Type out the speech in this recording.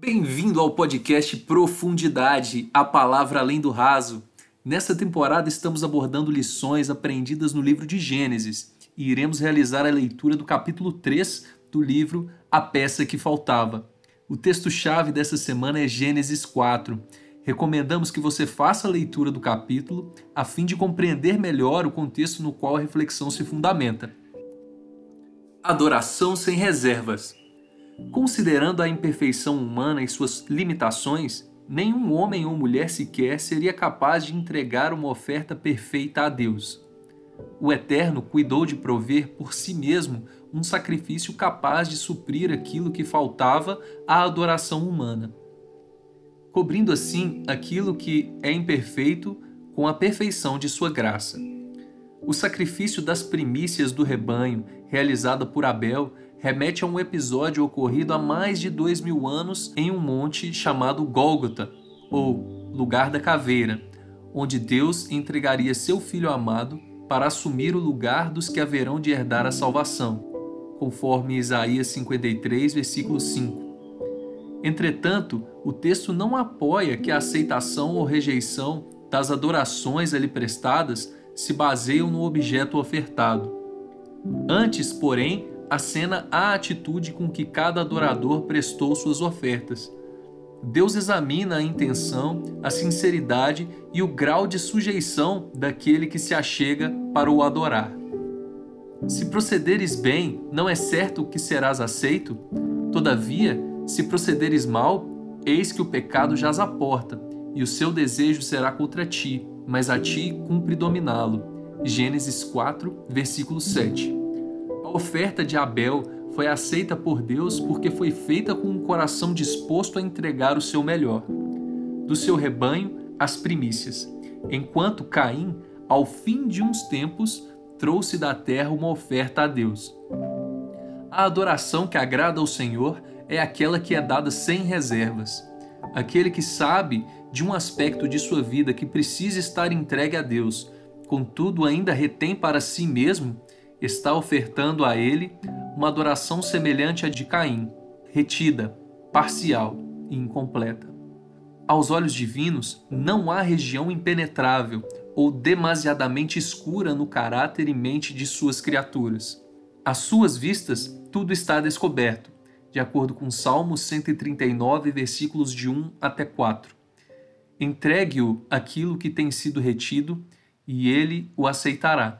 Bem-vindo ao podcast Profundidade, a palavra além do raso. Nesta temporada estamos abordando lições aprendidas no livro de Gênesis e iremos realizar a leitura do capítulo 3 do livro A Peça que Faltava. O texto-chave dessa semana é Gênesis 4. Recomendamos que você faça a leitura do capítulo a fim de compreender melhor o contexto no qual a reflexão se fundamenta. Adoração sem reservas. Considerando a imperfeição humana e suas limitações, nenhum homem ou mulher sequer seria capaz de entregar uma oferta perfeita a Deus. O Eterno cuidou de prover por si mesmo um sacrifício capaz de suprir aquilo que faltava à adoração humana, cobrindo assim aquilo que é imperfeito com a perfeição de sua graça. O sacrifício das primícias do rebanho, realizado por Abel, remete a um episódio ocorrido há mais de dois mil anos em um monte chamado Gólgota, ou Lugar da Caveira, onde Deus entregaria seu Filho amado para assumir o lugar dos que haverão de herdar a salvação, conforme Isaías 53, versículo 5. Entretanto, o texto não apoia que a aceitação ou rejeição das adorações ali prestadas se baseiam no objeto ofertado. Antes, porém, acena a atitude com que cada adorador prestou suas ofertas. Deus examina a intenção, a sinceridade e o grau de sujeição daquele que se achega para o adorar. Se procederes bem, não é certo que serás aceito? Todavia, se procederes mal, eis que o pecado jaz à porta, e o seu desejo será contra ti, mas a ti cumpre dominá-lo. Gênesis 4, versículo 7. Oferta de Abel foi aceita por Deus porque foi feita com um coração disposto a entregar o seu melhor. Do seu rebanho, as primícias, enquanto Caim, ao fim de uns tempos, trouxe da terra uma oferta a Deus. A adoração que agrada ao Senhor é aquela que é dada sem reservas. Aquele que sabe de um aspecto de sua vida que precisa estar entregue a Deus, contudo ainda retém para si mesmo, está ofertando a ele uma adoração semelhante à de Caim, retida, parcial e incompleta. Aos olhos divinos, não há região impenetrável ou demasiadamente escura no caráter e mente de suas criaturas. Às suas vistas, tudo está descoberto, de acordo com Salmos 139, versículos de 1 até 4. Entregue-o aquilo que tem sido retido, e ele o aceitará.